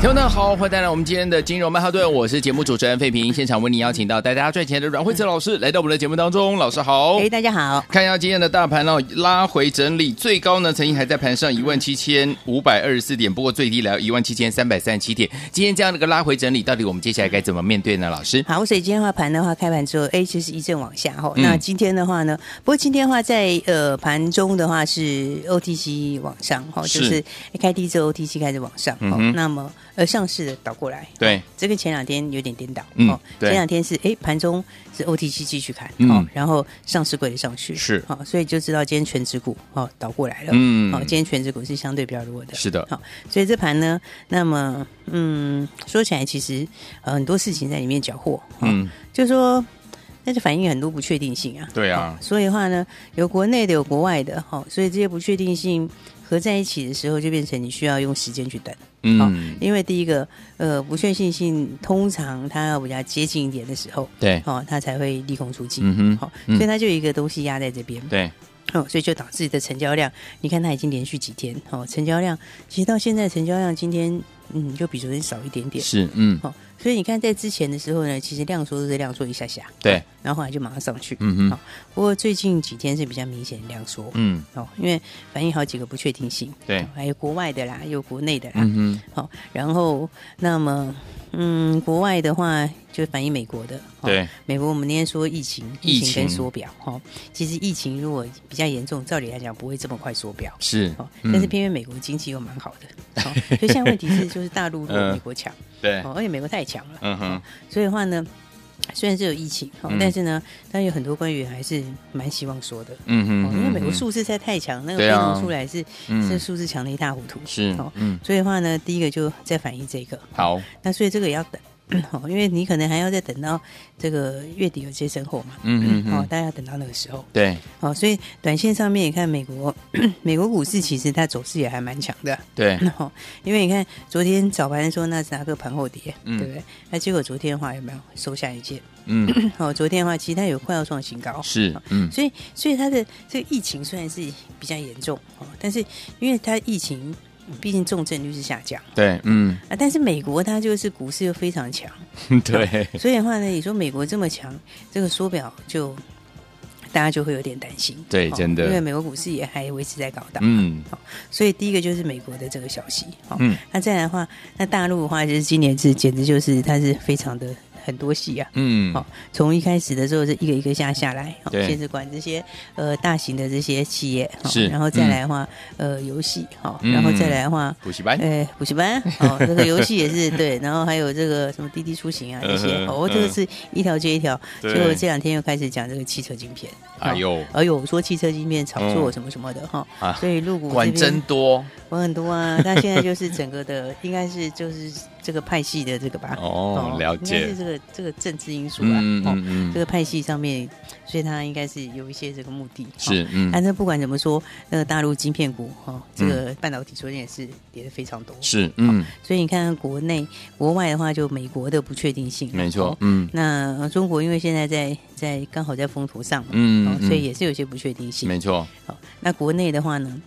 听众们好，欢迎带来我们今天的金融曼哈顿，我是节目主持人费平，现场为你邀请到带大家赚钱的阮慧慈老师来到我们的节目当中，老师好，哎，大家好，看一下今天的大盘哦，拉回整理，最高呢曾经还在盘上一万七千五百二十四点，不过最低来到一万七千三百三十七点，今天这样的一个拉回整理，到底我们接下来该怎么面对呢？老师，好，所以今天的话盘的话，开盘之后，哎，其实一阵往下哈、嗯，那今天的话呢，不过今天的话在呃盘中的话是 OTC 往上哈，就是一开低之后 OTC 开始往上，嗯，那么。而上市的倒过来，对，这个前两天有点颠倒，嗯，哦，前两天是哎盘中是 OTC 继续看，嗯，然后上市柜的上去，是，好，所以就知道今天权值股哦倒过来了，嗯，好，今天权值股是相对比较弱的，是的，好，所以这盘呢，那么嗯，说起来其实很多事情在里面搅和，嗯，就是说那就反映很多不确定性啊，对啊，所以的话呢，有国内的有国外的，哈，所以这些不确定性合在一起的时候，就变成你需要用时间去等。嗯、哦，因为第一个，呃，不确定性通常它要比较接近一点的时候，对，哦，它才会利空出尽，嗯哼，好、哦，所以它就有一个东西压在这边，对，哦，所以就导致的成交量，你看它已经连续几天，哦，成交量其实到现在成交量今天，嗯，就比昨天少一点点，是，嗯，好、哦。所以你看，在之前的时候呢，其实量缩都是量缩一下下，对，然后后来就马上上去，嗯哼。好，不过最近几天是比较明显的量缩，嗯，哦，因为反映好几个不确定性，对，还有国外的啦，有国内的啦，嗯哼。好，然后那么，嗯，国外的话就反映美国的，对，美国我们那天说疫情，疫情跟缩表，哈，其实疫情如果比较严重，照理来讲不会这么快缩表，是，哦但是偏偏美国经济又蛮好的，好，所以现在问题是就是大陆比 美国强。对，而且美国太强了，嗯哼，所以的话呢，虽然是有疫情，嗯、但是呢，但有很多官员还是蛮希望说的，嗯哼，因为美国数字实在太强，那个变动出来是，嗯、是数字强的一塌糊涂，是，嗯，所以的话呢，第一个就在反映这个，好，那所以这个也要等。好，因为你可能还要再等到这个月底有些生后嘛，嗯嗯，哦，大家要等到那个时候，对，好，所以短线上面你看美国，美国股市其实它走势也还蛮强的，对，因为你看昨天早盘说纳斯达克盘后跌，对不对？那结果昨天的话有没有收下一件？嗯，好，昨天的话其实它有快要创新高，是，嗯，所以所以它的这个疫情虽然是比较严重，哦但是因为它疫情。毕竟重症率是下降，对，嗯。啊，但是美国它就是股市又非常强，对，所以的话呢，你说美国这么强，这个缩表就大家就会有点担心，对，真的，因为美国股市也还维持在高档，嗯，好所以第一个就是美国的这个消息，嗯，那再来的话，那大陆的话就是今年是简直就是它是非常的。很多戏啊，嗯，好，从一开始的时候是一个一个下下来，对，先是管这些呃大型的这些企业，是，然后再来的话，呃，游戏，好，然后再来的话，补习班，哎，补习班，哦，这个游戏也是对，然后还有这个什么滴滴出行啊这些，哦，这个是一条接一条，结果这两天又开始讲这个汽车晶片，哎呦，哎呦，说汽车晶片炒作什么什么的哈，所以入股管真多，管很多啊，但现在就是整个的应该是就是。这个派系的这个吧，哦，了解，应该是这个这个政治因素啊，嗯嗯嗯，这个派系上面，所以他应该是有一些这个目的，是，嗯，但是不管怎么说，那个大陆晶片股哈，这个半导体昨天也是跌的非常多，是，嗯，所以你看国内国外的话，就美国的不确定性，没错，嗯，那中国因为现在在在刚好在风头上嘛，嗯，所以也是有些不确定性，没错，好，那国内的话呢，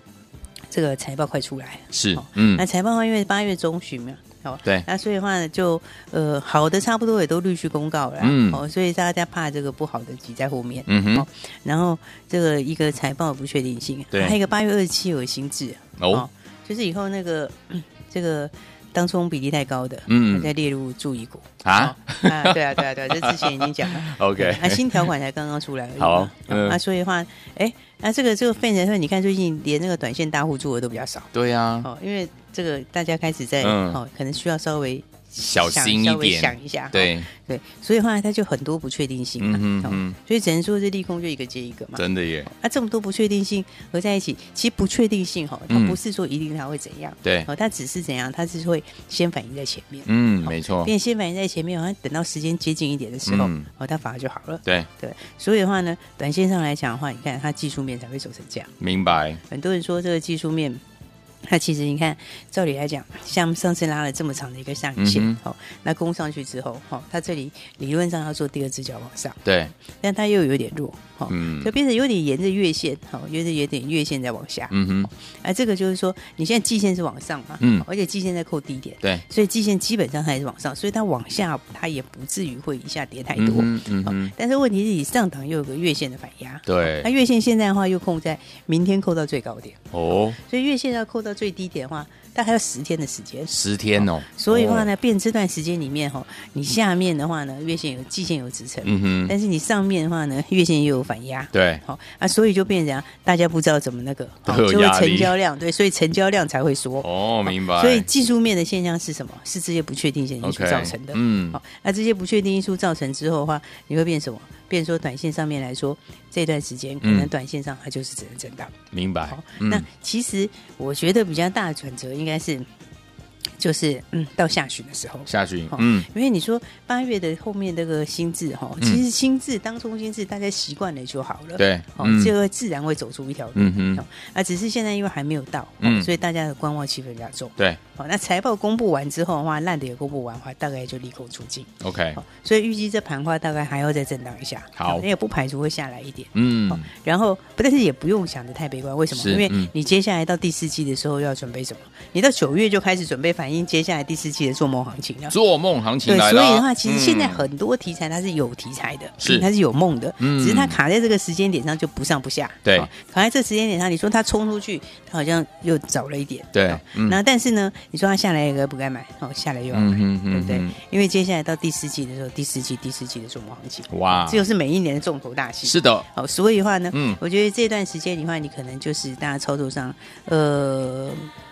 这个财报快出来，是，嗯，那财报的话，因为八月中旬嘛。好，对，那所以的话呢，就呃，好的差不多也都陆续公告了，嗯，哦，所以大家怕这个不好的挤在后面，嗯哼，哦，然后这个一个财报不确定性，对，还有一个八月二十七有新制，哦，就是以后那个 这个当冲比例太高的，嗯，再列入注意股。啊，啊，对啊，对啊，对啊，这之前已经讲了，OK，那新条款才刚刚出来而已，好，那所以的话，哎，那这个这个变成说，你看最近连那个短线大户做的都比较少，对呀，哦，因为。这个大家开始在、嗯、哦，可能需要稍微小心一点，想一下，对。对，所以后来它就很多不确定性嘛，嗯嗯，所以只能说是利空就一个接一个嘛，真的耶，啊，这么多不确定性合在一起，其实不确定性哈，它不是说一定它会怎样，对，哦，它只是怎样，它是会先反应在前面，嗯，没错，变先反应在前面，好像等到时间接近一点的时候，哦，它反而就好了，对。对，所以的话呢，短线上来讲的话，你看它技术面才会走成这样，明白，很多人说这个技术面。那其实你看，照理来讲，像上次拉了这么长的一个上影线，好、嗯，那攻上去之后，好，它这里理论上要做第二只脚往上，对，但它又有点弱，好，嗯，就变成有点沿着月线，好，有点有点月线在往下，嗯哼，而这个就是说，你现在季线是往上嘛，嗯，而且季线在扣低点，对，所以季线基本上还是往上，所以它往下它也不至于会一下跌太多，嗯嗯，嗯，但是问题是你上档又有个月线的反压，对，那月线现在的话又控在明天扣到最高点，哦，所以月线要扣到最低点的话。大概要十天的时间，十天哦。所以的话呢，变这段时间里面哈，你下面的话呢，月线有季线有支撑，嗯哼，但是你上面的话呢，月线又有反压，对，好啊，所以就变成大家不知道怎么那个，就会成交量，对，所以成交量才会缩。哦，明白。所以技术面的现象是什么？是这些不确定性因素造成的。嗯，好，那这些不确定因素造成之后的话，你会变什么？变说短线上面来说，这段时间可能短线上它就是只能震荡。明白。那其实我觉得比较大的转折应该是。就是嗯，到下旬的时候，下旬，嗯，因为你说八月的后面这个新制哈，其实新制当中新制大家习惯了就好了，对，哦，这个自然会走出一条路，嗯哼，啊，只是现在因为还没有到，嗯，所以大家的观望气氛比较重，对，好，那财报公布完之后的话，烂的也公布完的话，大概就利空出尽，OK，所以预计这盘话大概还要再震荡一下，好，那也不排除会下来一点，嗯，然后不，但是也不用想的太悲观，为什么？因为你接下来到第四季的时候要准备什么？你到九月就开始准备反映接下来第四。季的做梦行情了，做梦行情对，所以的话，其实现在很多题材它是有题材的，是它是有梦的，只是它卡在这个时间点上就不上不下。对，卡在这时间点上，你说它冲出去，它好像又早了一点。对，那但是呢，你说它下来也不该买，哦，下来又要买，对不对？因为接下来到第四季的时候，第四季第四季的做梦行情，哇，这就是每一年的重头大戏。是的，好，所以的话呢，嗯，我觉得这段时间的话，你可能就是大家操作上，呃。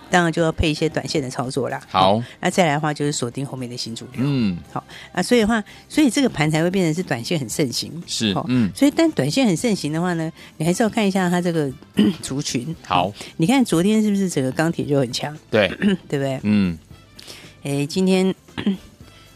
当然就要配一些短线的操作啦。好，那再来的话就是锁定后面的新主流。嗯，好啊，所以的话，所以这个盘才会变成是短线很盛行。是，嗯，所以但短线很盛行的话呢，你还是要看一下它这个 族群。好，你看昨天是不是整个钢铁就很强？对，对不对？嗯，哎，今天。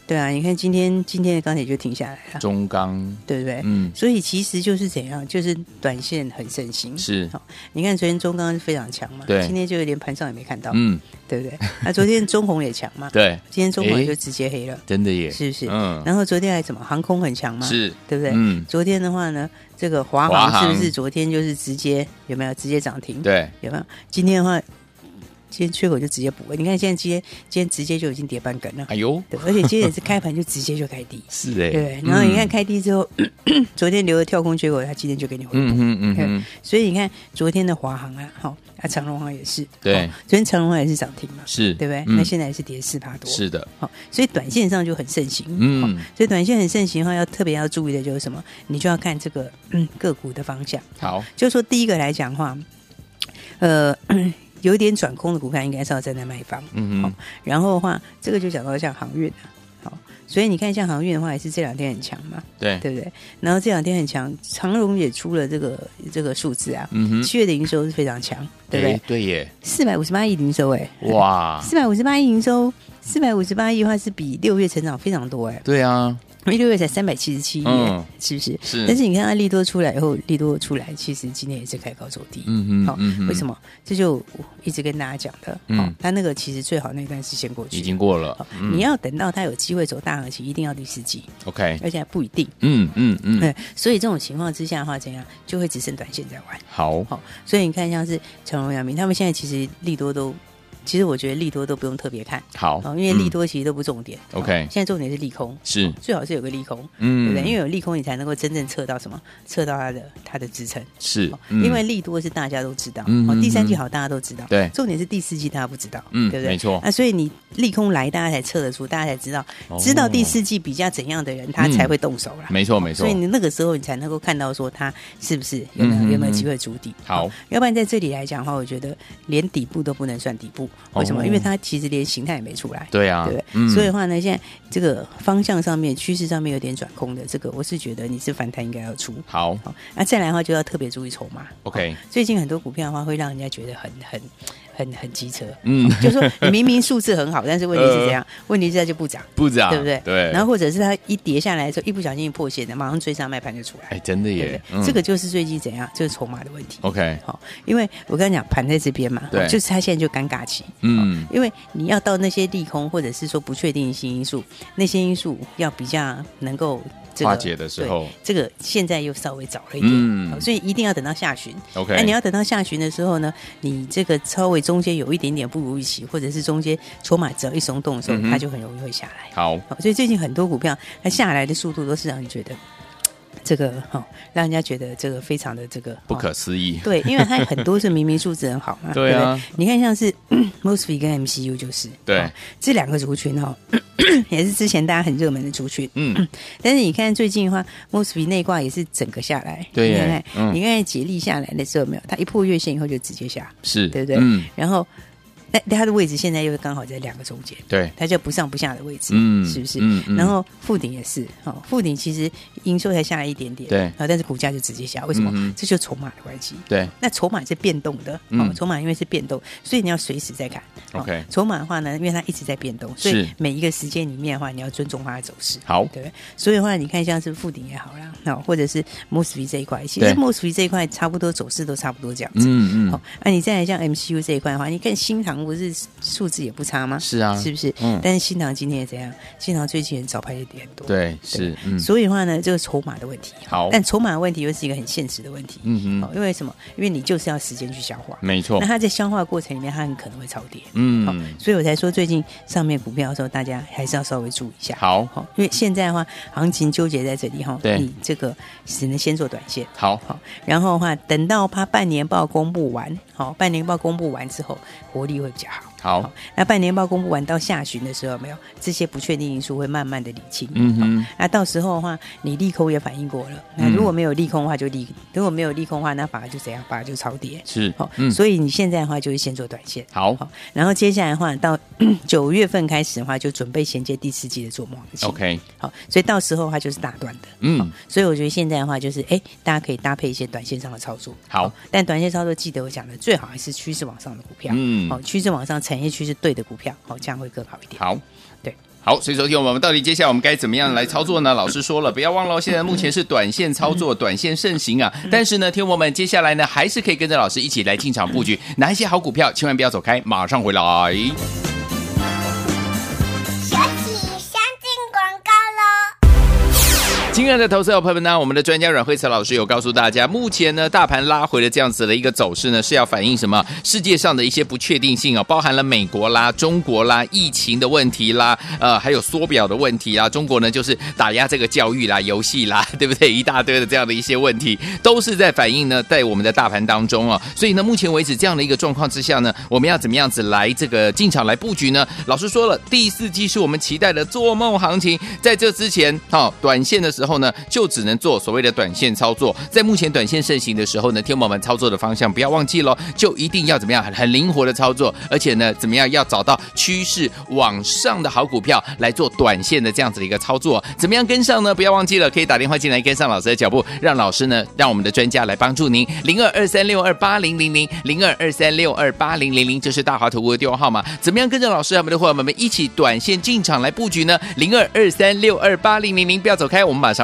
对啊，你看今天今天的钢铁就停下来了，中钢对不对？嗯，所以其实就是怎样，就是短线很盛行。是，好，你看昨天中钢是非常强嘛，对，今天就连盘上也没看到，嗯，对不对？那昨天中红也强嘛，对，今天中红就直接黑了，真的耶，是不是？嗯，然后昨天还怎么航空很强嘛，是，对不对？嗯，昨天的话呢，这个华航是不是昨天就是直接有没有直接涨停？对，有没有？今天的话。今天缺口就直接补了，你看现在今天今天直接就已经跌半根了。哎呦，对，而且今天也是开盘就直接就开低，是哎，对。然后你看开低之后，昨天留的跳空缺口，它今天就给你回补。嗯嗯嗯。所以你看昨天的华航啊，好啊，长隆航也是，对。昨天长隆航也是涨停嘛，是对不对？那现在也是跌四趴多，是的。好，所以短线上就很盛行。嗯。所以短线很盛行的话，要特别要注意的就是什么？你就要看这个嗯个股的方向。好，就说第一个来讲的话，呃。有点转空的股票，应该是要站在卖方。嗯嗯。然后的话，这个就讲到像航运好，所以你看像航运的话，也是这两天很强嘛。对，对不对？然后这两天很强，长荣也出了这个这个数字啊。嗯哼。七月的营收是非常强，对不对？对耶。四百五十八亿营收，哎，哇！四百五十八亿营收，四百五十八亿的话是比六月成长非常多，哎。对啊。因为六月才三百七十七亿，是不是？是。但是你看它利多出来以后，利多出来，其实今天也是开高走低。嗯嗯。好，为什么？这就一直跟大家讲的。嗯。它那个其实最好那段时间过去，已经过了。你要等到它有机会走大行情，一定要第四季。OK。而且还不一定。嗯嗯嗯。对，所以这种情况之下的话，怎样就会只剩短线在玩。好。好，所以你看，像是成龙、阳明，他们现在其实利多都。其实我觉得利多都不用特别看好，因为利多其实都不重点。OK，现在重点是利空，是最好是有个利空，嗯，对不对？因为有利空，你才能够真正测到什么？测到它的它的支撑。是，因为利多是大家都知道，哦，第三季好大家都知道，对，重点是第四季大家不知道，嗯，对不对？没错。那所以你利空来，大家才测得出，大家才知道，知道第四季比较怎样的人，他才会动手了。没错，没错。所以你那个时候，你才能够看到说他是不是有没有有没有机会筑底。好，要不然在这里来讲的话，我觉得连底部都不能算底部。为什么？因为它其实连形态也没出来。对啊，对不对？所以的话呢，现在这个方向上面、趋势上面有点转空的，这个我是觉得你是反弹应该要出。好，那再来的话就要特别注意筹码。OK，最近很多股票的话会让人家觉得很很。很很机车，嗯，就是说你明明数字很好，但是问题是这样，呃、问题是它就不涨，不涨，对不对？对。然后或者是它一跌下来的时候，一不小心破线的，马上追上卖盘就出来。哎，真的耶，对对？嗯、这个就是最近怎样，就是筹码的问题。OK，好，因为我跟你讲，盘在这边嘛，对，就是它现在就尴尬期，嗯，因为你要到那些利空或者是说不确定性因素，那些因素要比较能够。这个、化解的时候，这个现在又稍微早了一点，嗯，所以一定要等到下旬。OK，那你要等到下旬的时候呢，你这个稍微中间有一点点不如预期，或者是中间筹码只要一松动的时候，嗯、它就很容易会下来。好，所以最近很多股票它下来的速度都是让你觉得。这个哈、哦，让人家觉得这个非常的这个不可思议。对，因为它很多是明明数字很好嘛。对啊，对对，你看像是 Mosfet 跟 MCU 就是对、哦、这两个族群哈、哦，也是之前大家很热门的族群。嗯，但是你看最近的话，Mosfet 内挂也是整个下来。对，你看，嗯、你看解力下来的时候没有？它一破月线以后就直接下，是对不对？嗯，然后。但它的位置现在又刚好在两个中间，对，它就不上不下的位置，嗯，是不是？嗯，嗯然后富鼎也是，哦，富鼎其实营收才下来一点点，对，但是股价就直接下，为什么？嗯、这就筹码的关系，对。那筹码是变动的，哦，筹码因为是变动，所以你要随时在看。OK，哦、筹码的话呢，因为它一直在变动，所以每一个时间里面的话，你要尊重它的走势。好，对。所以的话，你看像是富鼎也好啦，哦，或者是 Mosfet 这一块，其实 Mosfet 这一块差不多走势都差不多这样子。嗯嗯。好，那你再来像 MCU 这一块的话，你看新唐不是。数字也不差吗？是啊，是不是？嗯。但是新塘今天也怎样？新塘最近早盘也跌很多。对，是。嗯。所以的话呢，这个筹码的问题。好。但筹码的问题又是一个很现实的问题。嗯嗯。因为什么？因为你就是要时间去消化。没错。那它在消化的过程里面，它很可能会超跌。嗯。好，所以我才说最近上面股票的时候，大家还是要稍微注意一下。好。好，因为现在的话，行情纠结在这里哈。对。你这个只能先做短线。好。好。然后的话，等到它半年报公布完，好，半年报公布完之后，活力会比较好。好，那半年报公布完到下旬的时候，没有这些不确定因素会慢慢的理清。嗯哼，那到时候的话，你利空也反应过了。那如果没有利空的话，就利；如果没有利空的话，那反而就怎样？反而就超跌。是，好，所以你现在的话就是先做短线。好，好然后接下来的话，到 九月份开始的话，就准备衔接第四季的做梦。OK，好，所以到时候的话就是大段的。嗯，所以我觉得现在的话就是，哎，大家可以搭配一些短线上的操作。好，但短线操作记得我讲的，最好还是趋势往上的股票。嗯，好，趋势往上，产业趋势对的股票。好，这样会更好一点。好，对，好，所以昨天我们到底接下来我们该怎么样来操作呢？老师说了，不要忘了，现在目前是短线操作，短线盛行啊。但是呢，听我们接下来呢，还是可以跟着老师一起来进场布局，哪一些好股票，千万不要走开，马上回来。亲爱的投资者朋友们呢，我们的专家阮慧慈老师有告诉大家，目前呢大盘拉回的这样子的一个走势呢，是要反映什么？世界上的一些不确定性啊，包含了美国啦、中国啦、疫情的问题啦，呃，还有缩表的问题啊。中国呢就是打压这个教育啦、游戏啦，对不对？一大堆的这样的一些问题，都是在反映呢在我们的大盘当中啊。所以呢，目前为止这样的一个状况之下呢，我们要怎么样子来这个进场来布局呢？老师说了，第四季是我们期待的做梦行情，在这之前，好、哦，短线的时候。后呢，就只能做所谓的短线操作。在目前短线盛行的时候呢，天友们操作的方向不要忘记喽，就一定要怎么样很灵活的操作，而且呢，怎么样要找到趋势往上的好股票来做短线的这样子的一个操作。怎么样跟上呢？不要忘记了，可以打电话进来跟上老师的脚步，让老师呢，让我们的专家来帮助您。零二二三六二八零零零零二二三六二八零零零，这是大华投顾的电话号码。怎么样跟着老师和我们的伙伴们一起短线进场来布局呢？零二二三六二八零零零，不要走开，我们马上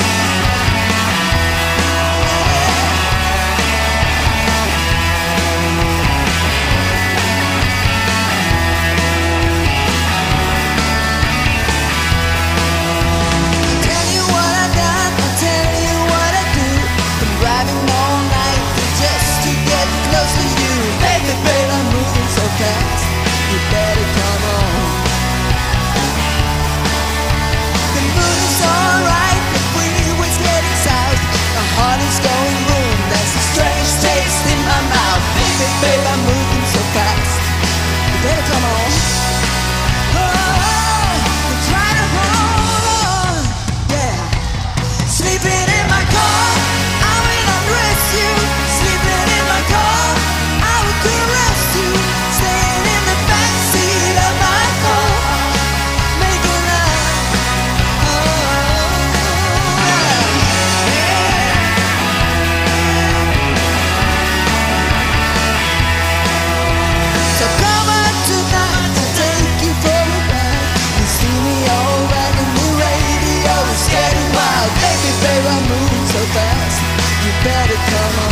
欢迎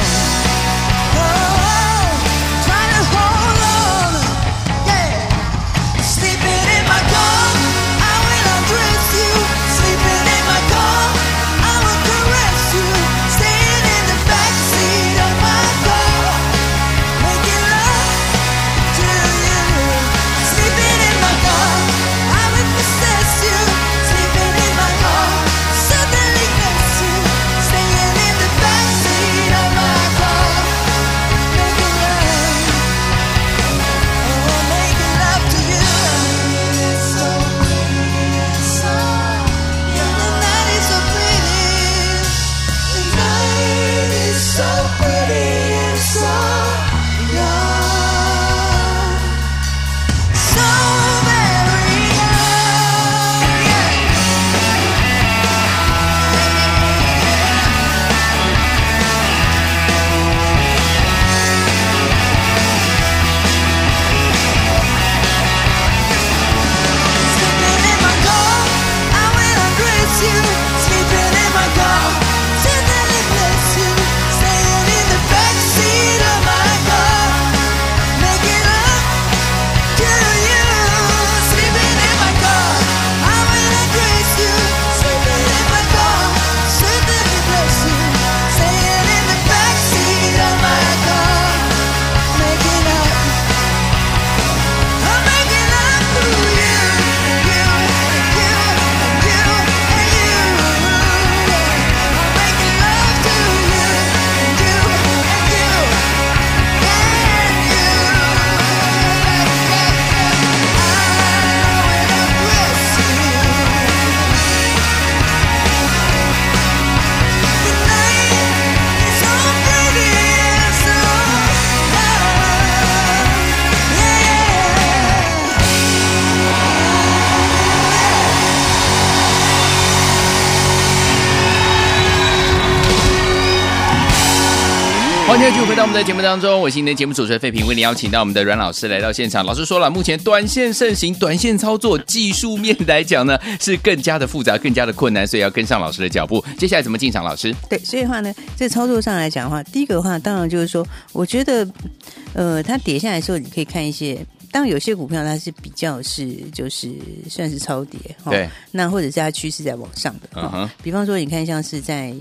到我们的节目当中，我是今天节目主持人费平，为您邀请到我们的阮老师来到现场。老师说了，目前短线盛行，短线操作技术面来讲呢，是更加的复杂，更加的困难，所以要跟上老师的脚步。接下来怎么进场？老师？对，所以的话呢，在操作上来讲的话，第一个的话，当然就是说，我觉得，呃，它跌下来的时候，你可以看一些，当然有些股票它是比较是就是算是超跌哈，对，那或者是它趋势在往上的哈，uh -huh. 比方说你看像是在。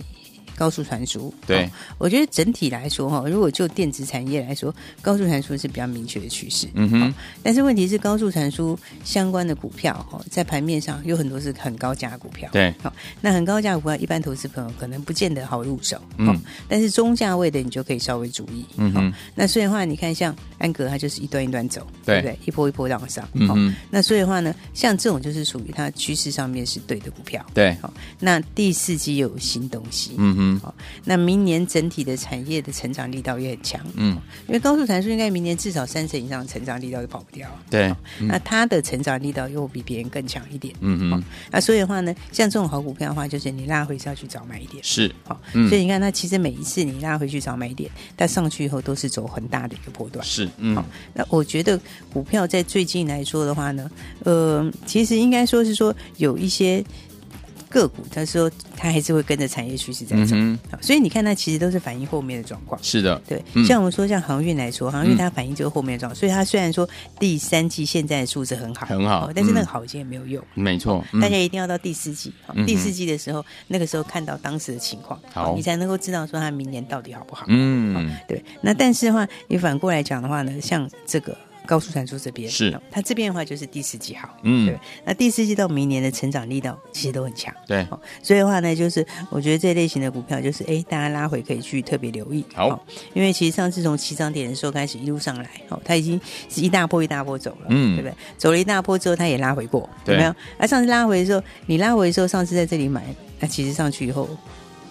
高速传输。对、哦，我觉得整体来说哈，如果就电子产业来说，高速传输是比较明确的趋势。嗯哼、哦，但是问题是高速传输相关的股票哈，在盘面上有很多是很高价的股票。对，好、哦，那很高价股票，一般投资朋友可能不见得好入手。嗯、哦，但是中价位的你就可以稍微注意。嗯哼，哦、那所以的话，你看像安格，它就是一段一段走，对，对不对？一波一波往上。嗯那所以的话呢，像这种就是属于它趋势上面是对的股票。对，好、哦，那第四季又有新东西。嗯哼，好、哦，那明年整体的产业的成长力道也很强。嗯，因为高速传输应该明年至少三成以上的成长力道都跑不掉。对，那它的成长力道又比别人更强一点。嗯哼、哦，那所以的话呢，像这种好股票的话，就是你拉回是要去找买一点。是，好、所以你看它其实每一次你拉回去找买一点，它上去以后都是走很大的一个波段。是，嗯，那我觉得股票在最近来说的话呢，呃，其实应该说是说有一些。个股，他说他还是会跟着产业趋势在走，嗯、所以你看它其实都是反映后面的状况。是的，对，嗯、像我们说像航运来说，航运它反映这个后面的状况，嗯、所以它虽然说第三季现在的数字很好，很好，但是那个好已经也没有用，嗯、没错，大家一定要到第四季，嗯、第四季的时候，那个时候看到当时的情况，好，你才能够知道说它明年到底好不好。嗯，对。那但是的话，你反过来讲的话呢，像这个。高速传输这边是它这边的话就是第四季好，嗯，对。那第四季到明年的成长力道其实都很强，对。所以的话呢，就是我觉得这类型的股票就是哎，大家拉回可以去特别留意，好。因为其实上次从起涨点的时候开始一路上来，哦，它已经是一大波一大波走了，嗯，对不对？走了一大波之后，它也拉回过，对有没有？那上次拉回的时候，你拉回的时候，上次在这里买，那其实上去以后。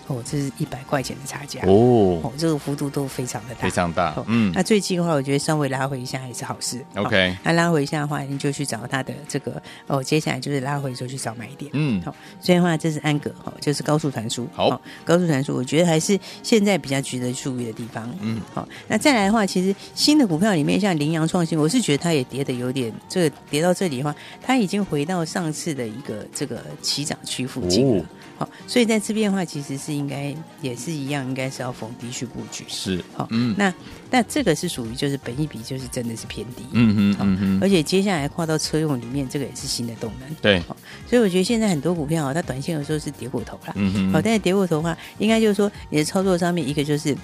哦，这是一百块钱的差价哦，哦，这个幅度都非常的大，非常大。哦、嗯，那最近的话，我觉得稍微拉回一下也是好事。OK，、哦、那拉回一下的话，你就去找它的这个哦，接下来就是拉回之后去找买点。嗯，好、哦，所以的话，这是安格哈、哦，就是高速传输。好、哦，高速传输，我觉得还是现在比较值得注意的地方。嗯，好、哦，那再来的话，其实新的股票里面，像羚羊创新，我是觉得它也跌的有点，这个跌到这里的话，它已经回到上次的一个这个起涨区附近了。哦好、哦，所以在这边的话，其实是应该也是一样，应该是要逢低去布局。是，好、哦，嗯，那那这个是属于就是本益比就是真的是偏低，嗯哼，嗯哼，而且接下来跨到车用里面，这个也是新的动能。对，所以我觉得现在很多股票啊，它短线有时候是跌过头了，嗯嗯，好、哦，但是跌过头的话，应该就是说你的操作上面一个就是。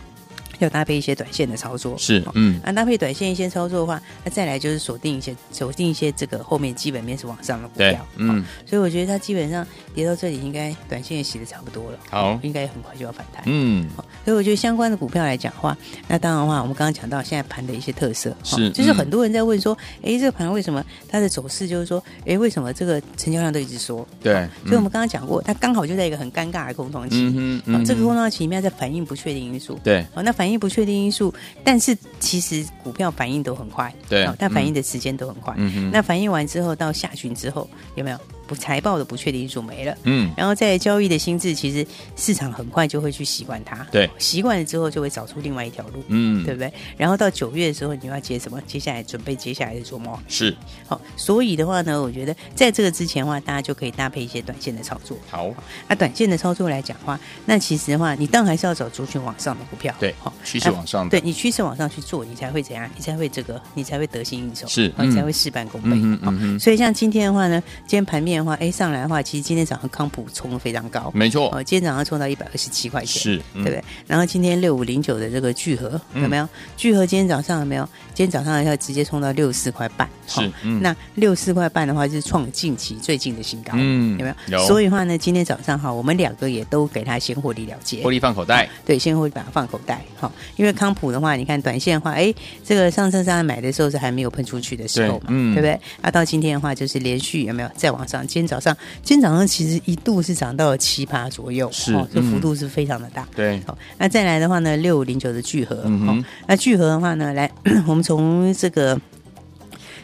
要搭配一些短线的操作，是嗯，啊，搭配短线一些操作的话，那再来就是锁定一些锁定一些这个后面基本面是往上的股票，嗯，所以我觉得它基本上跌到这里，应该短线也洗的差不多了，好，应该很快就要反弹，嗯，所以我觉得相关的股票来讲的话，那当然的话，我们刚刚讲到现在盘的一些特色，是，就是很多人在问说，哎，这个盘为什么它的走势就是说，哎，为什么这个成交量都一直缩？对，所以我们刚刚讲过，它刚好就在一个很尴尬的空窗期，嗯，这个空窗期里面在反映不确定因素，对，好，那反映不确定因素。但是其实股票反应都很快，对，它反应的时间都很快。嗯，那反应完之后到下旬之后有没有？不财报的不确定因素没了，嗯，然后在交易的心智，其实市场很快就会去习惯它，对，习惯了之后就会找出另外一条路，嗯，对不对？然后到九月的时候，你要接什么？接下来准备接下来的琢磨是。好，所以的话呢，我觉得在这个之前的话，大家就可以搭配一些短线的操作。好，那短线的操作来讲的话，那其实的话，你当然还是要找族群往上的股票，对，好，趋势往上，对你趋势往上去做，你才会怎样？你才会这个，你才会得心应手，是，你才会事半功倍。嗯嗯，所以像今天的话呢，今天盘面的话，哎，上来的话。其实今天早上康普冲的非常高，没错。哦，今天早上冲到一百二十七块钱，是，对不对？然后今天六五零九的这个聚合有没有？聚合今天早上有没有？今天早上要直接冲到六十四块半，是。那六十四块半的话，就是创近期最近的新高，嗯，有没有？有。所以的话呢，今天早上哈，我们两个也都给他先获利了结，获利放口袋，对，先获利把它放口袋，好。因为康普的话，你看短线的话，哎，这个上车上来买的时候是还没有喷出去的时候嘛，对不对？那到今天的话，就是连续有没有再往上？今天早上，今天早上其实。一度是涨到了七八左右，是，哦，这幅度是非常的大。对，好，那再来的话呢，六五零九的聚合，嗯，那聚合的话呢，来，我们从这个。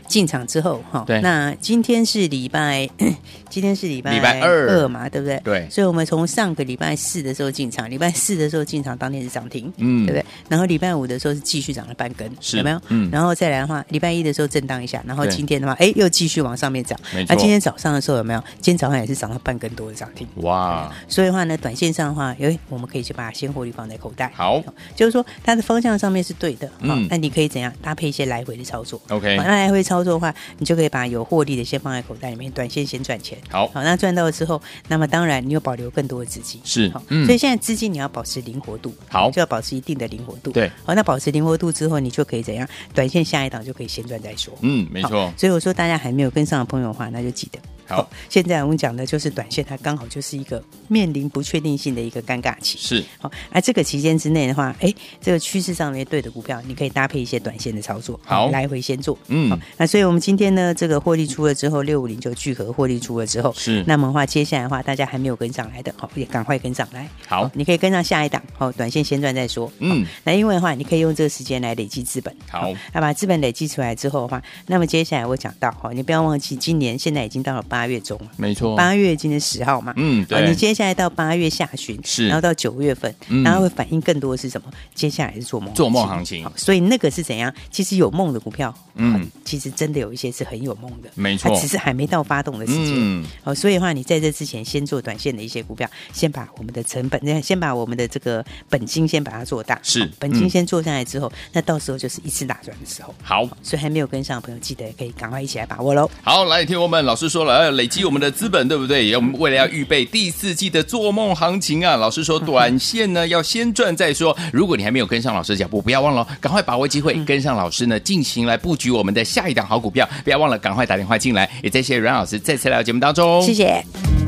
进场之后，哈，对，那今天是礼拜，今天是礼拜礼拜二嘛，对不对？对，所以我们从上个礼拜四的时候进场，礼拜四的时候进场，当天是涨停，嗯，对不对？然后礼拜五的时候是继续涨了半根，是有没有？嗯，然后再来的话，礼拜一的时候震荡一下，然后今天的话，哎，又继续往上面涨，没错。那今天早上的时候有没有？今天早上也是涨了半根多的涨停，哇！所以的话呢，短线上的话，哎，我们可以去把它先获利放在口袋，好，就是说它的方向上面是对的，嗯，那你可以怎样搭配一些来回的操作？OK，那来回操。操作的话，你就可以把有获利的先放在口袋里面，短线先赚钱。好，好，那赚到了之后，那么当然你又保留更多的资金。是，好，嗯所以现在资金你要保持灵活度，好就要保持一定的灵活度。对，好，那保持灵活度之后，你就可以怎样？短线下一档就可以先赚再说。嗯，没错，所以我说大家还没有跟上的朋友的话，那就记得。好，现在我们讲的就是短线，它刚好就是一个面临不确定性的一个尴尬期。是，好，而这个期间之内的话，哎，这个趋势上面对的股票，你可以搭配一些短线的操作，好来回先做。嗯好，那所以我们今天呢，这个获利出了之后，六五零就聚合获利出了之后，是那么的话，接下来的话，大家还没有跟上来的，好，也赶快跟上来。好你可以跟上下一档，好，短线先赚再说。嗯，那因为的话，你可以用这个时间来累积资本。好那把资本累积出来之后的话，那么接下来我讲到，哈，你不要忘记，今年现在已经到了八月中。没错，八月今天十号嘛，嗯对你接下来到八月下旬，是然后到九月份，嗯然后会反映更多的是什么？接下来是做梦做梦行情所以那个是怎样？其实有梦的股票，嗯嗯，其实真的有一些是很有梦的，没错它只是还没到发动的时间。嗯好，所以的话，你在这之前先做短线的一些股票，先把我们的成本，先把我们的这个本金先把它做大，是本金嗯先做下来之后，那到时候就是一次大赚的时候。好。所以还没有跟上的朋友，记得可以赶快一起来把握喽。好，来听我们老师说了，累积我们的资本，对不对？也我们为了要预备第四季的做梦行情啊，老师说短线呢要先赚再说。如果你还没有跟上老师的脚步，不要忘了，赶快把握机会，跟上老师呢进行来布局我们的下一档好股票。不要忘了，赶快打电话进来。也谢谢阮老师再次来到节目当中，谢谢。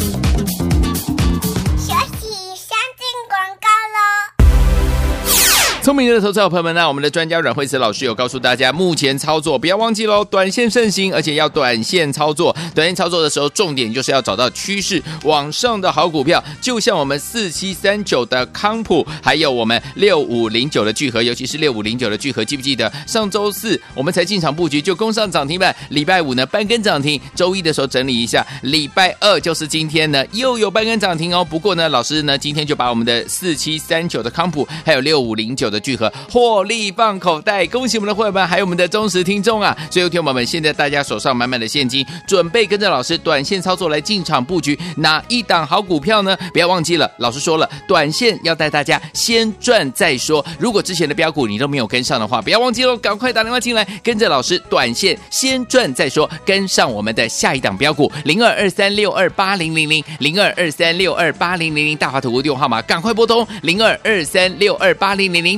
聪明的投资者朋友们呢，我们的专家阮慧慈老师有告诉大家，目前操作不要忘记喽，短线盛行，而且要短线操作。短线操作的时候，重点就是要找到趋势往上的好股票，就像我们四七三九的康普，还有我们六五零九的聚合，尤其是六五零九的聚合，记不记得上周四我们才进场布局就攻上涨停板，礼拜五呢半根涨停，周一的时候整理一下，礼拜二就是今天呢又有半根涨停哦。不过呢，老师呢今天就把我们的四七三九的康普，还有六五零九的聚合获利放口袋，恭喜我们的会员们，还有我们的忠实听众啊！所以，听友们，现在大家手上满满的现金，准备跟着老师短线操作来进场布局哪一档好股票呢？不要忘记了，老师说了，短线要带大家先赚再说。如果之前的标股你都没有跟上的话，不要忘记喽，赶快打电话进来，跟着老师短线先赚再说，跟上我们的下一档标股零二二三六二八零零零零二二三六二八零零零大华投顾电话号码，赶快拨通零二二三六二八零零零